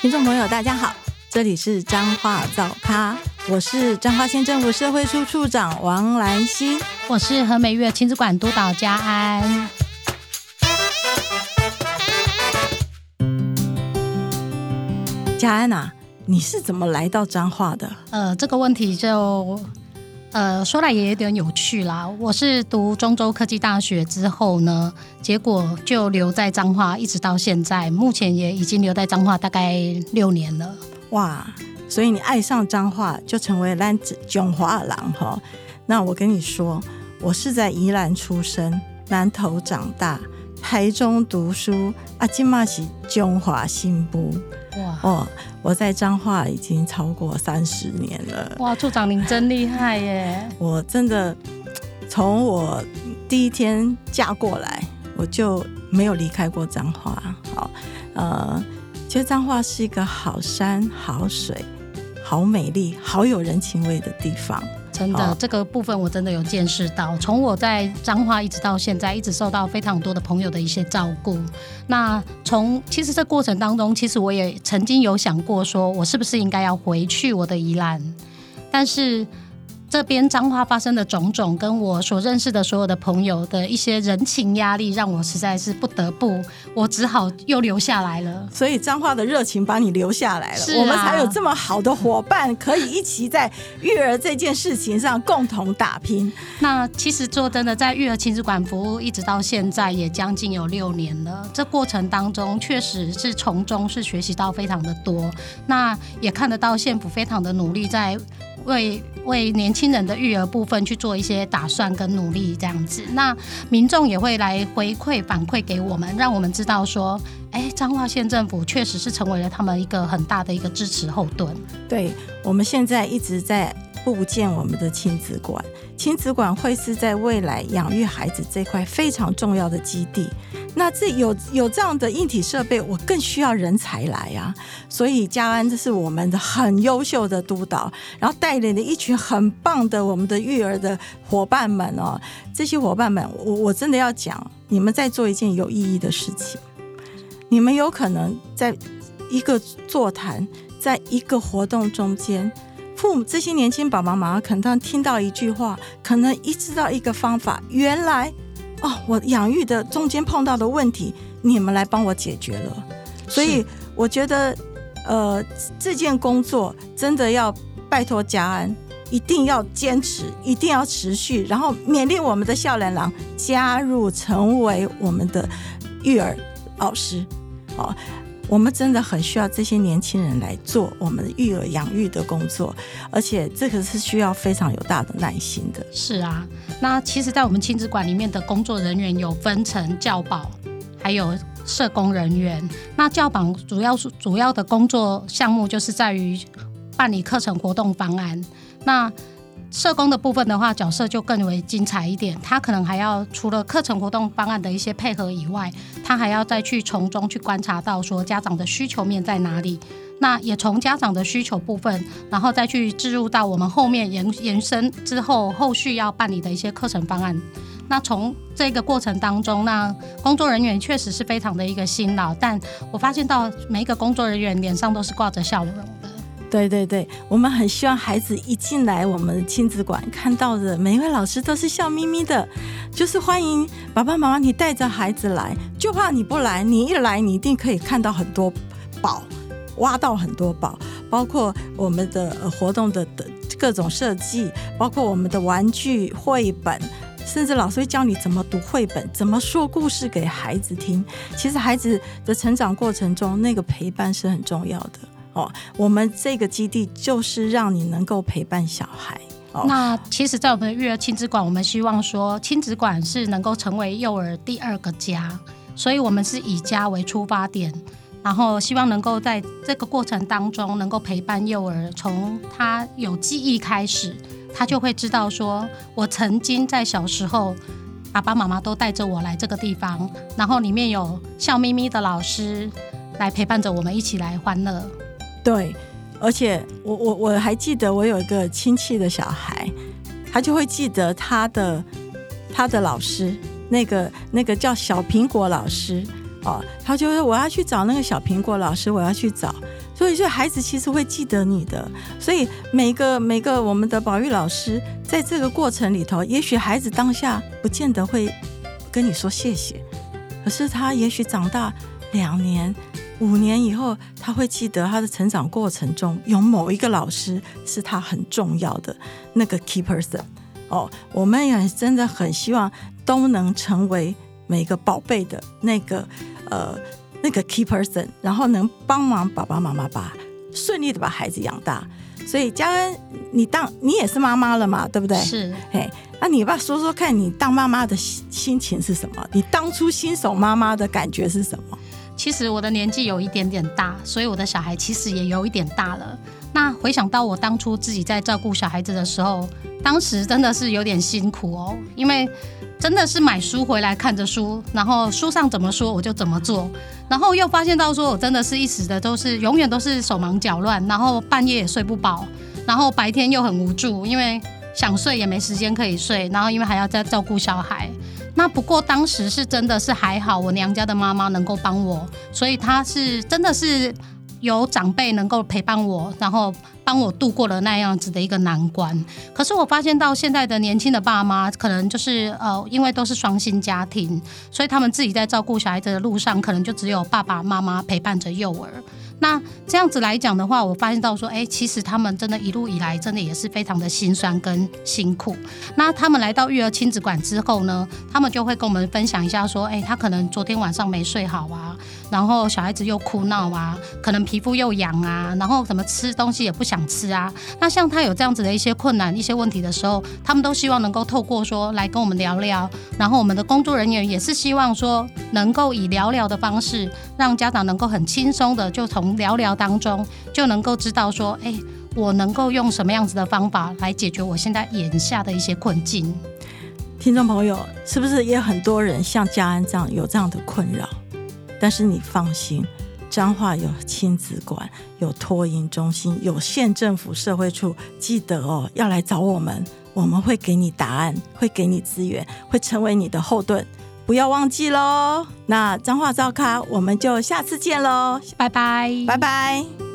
听众朋友，大家好，这里是彰化早咖，我是彰化县政府社会处处长王兰心，我是和美月亲子馆督导佳安。佳安啊，你是怎么来到彰化的？呃，这个问题就。呃，说来也有点有趣啦。我是读中州科技大学之后呢，结果就留在彰化，一直到现在，目前也已经留在彰化大概六年了。哇，所以你爱上彰化，就成为兰子中华郎哈。那我跟你说，我是在宜兰出生，南投长大，台中读书，啊，今嘛是中华新部。哇哦，我在彰化已经超过三十年了。哇，处长您真厉害耶！我真的从我第一天嫁过来，我就没有离开过彰化。好，呃，其实彰化是一个好山好水、好美丽、好有人情味的地方。真的，这个部分我真的有见识到。从我在彰化一直到现在，一直受到非常多的朋友的一些照顾。那从其实这过程当中，其实我也曾经有想过，说我是不是应该要回去我的宜兰，但是。这边彰化发生的种种，跟我所认识的所有的朋友的一些人情压力，让我实在是不得不，我只好又留下来了。所以彰化的热情把你留下来了，啊、我们才有这么好的伙伴，可以一起在育儿这件事情上共同打拼。那其实说真的，在育儿亲子馆服务一直到现在也将近有六年了，这过程当中确实是从中是学习到非常的多。那也看得到县府非常的努力在。为为年轻人的育儿部分去做一些打算跟努力，这样子，那民众也会来回馈反馈给我们，让我们知道说，哎，彰化县政府确实是成为了他们一个很大的一个支持后盾。对，我们现在一直在布建我们的亲子馆，亲子馆会是在未来养育孩子这块非常重要的基地。那这有有这样的硬体设备，我更需要人才来啊！所以嘉安这是我们的很优秀的督导，然后带领了一群很棒的我们的育儿的伙伴们哦。这些伙伴们，我我真的要讲，你们在做一件有意义的事情。你们有可能在一个座谈，在一个活动中间，父母这些年轻爸爸妈妈可能听到一句话，可能一知道一个方法，原来。哦，我养育的中间碰到的问题，你们来帮我解决了，所以我觉得，呃，这件工作真的要拜托家安，一定要坚持，一定要持续，然后勉励我们的少年郎加入成为我们的育儿老师，哦。我们真的很需要这些年轻人来做我们的育儿养育的工作，而且这个是需要非常有大的耐心的。是啊，那其实，在我们亲子馆里面的工作人员有分成教保，还有社工人员。那教保主要是主要的工作项目就是在于办理课程活动方案。那社工的部分的话，角色就更为精彩一点。他可能还要除了课程活动方案的一些配合以外，他还要再去从中去观察到说家长的需求面在哪里。那也从家长的需求部分，然后再去置入到我们后面延延伸之后后续要办理的一些课程方案。那从这个过程当中，那工作人员确实是非常的一个辛劳，但我发现到每一个工作人员脸上都是挂着笑容。对对对，我们很希望孩子一进来我们亲子馆，看到的每一位老师都是笑眯眯的，就是欢迎爸爸妈妈，你带着孩子来，就怕你不来，你一来你一定可以看到很多宝，挖到很多宝，包括我们的活动的的各种设计，包括我们的玩具、绘本，甚至老师会教你怎么读绘本，怎么说故事给孩子听。其实孩子的成长过程中，那个陪伴是很重要的。我们这个基地就是让你能够陪伴小孩。那其实，在我们的育儿亲子馆，我们希望说，亲子馆是能够成为幼儿第二个家，所以我们是以家为出发点，然后希望能够在这个过程当中，能够陪伴幼儿，从他有记忆开始，他就会知道说，我曾经在小时候，爸爸妈妈都带着我来这个地方，然后里面有笑眯眯的老师来陪伴着我们一起来欢乐。对，而且我我我还记得，我有一个亲戚的小孩，他就会记得他的他的老师，那个那个叫小苹果老师，哦，他就说我要去找那个小苹果老师，我要去找。所以，就孩子其实会记得你的。所以，每个每个我们的保育老师，在这个过程里头，也许孩子当下不见得会跟你说谢谢，可是他也许长大两年、五年以后，他会记得他的成长过程中有某一个老师是他很重要的那个 key person。哦，我们也真的很希望都能成为每个宝贝的那个呃。那个 key person，然后能帮忙爸爸妈妈把顺利的把孩子养大。所以嘉恩，你当你也是妈妈了嘛，对不对？是。哎，那你爸说说看你当妈妈的心心情是什么？你当初新手妈妈的感觉是什么？其实我的年纪有一点点大，所以我的小孩其实也有一点大了。那回想到我当初自己在照顾小孩子的时候，当时真的是有点辛苦哦，因为。真的是买书回来看着书，然后书上怎么说我就怎么做，然后又发现到说我真的是一时的都是永远都是手忙脚乱，然后半夜也睡不饱，然后白天又很无助，因为想睡也没时间可以睡，然后因为还要再照顾小孩。那不过当时是真的是还好，我娘家的妈妈能够帮我，所以她是真的是有长辈能够陪伴我，然后。帮我度过了那样子的一个难关，可是我发现到现在的年轻的爸妈，可能就是呃，因为都是双薪家庭，所以他们自己在照顾小孩子的路上，可能就只有爸爸妈妈陪伴着幼儿。那这样子来讲的话，我发现到说，哎，其实他们真的一路以来，真的也是非常的心酸跟辛苦。那他们来到育儿亲子馆之后呢，他们就会跟我们分享一下说，哎，他可能昨天晚上没睡好啊，然后小孩子又哭闹啊，可能皮肤又痒啊，然后什么吃东西也不想吃啊。那像他有这样子的一些困难、一些问题的时候，他们都希望能够透过说来跟我们聊聊，然后我们的工作人员也是希望说能够以聊聊的方式，让家长能够很轻松的就从聊聊当中就能够知道说，哎，我能够用什么样子的方法来解决我现在眼下的一些困境。听众朋友，是不是也有很多人像嘉安这样有这样的困扰？但是你放心，彰化有亲子馆，有托婴中心，有县政府社会处，记得哦，要来找我们，我们会给你答案，会给你资源，会成为你的后盾。不要忘记喽！那彰化照咖，我们就下次见喽！拜拜，拜拜。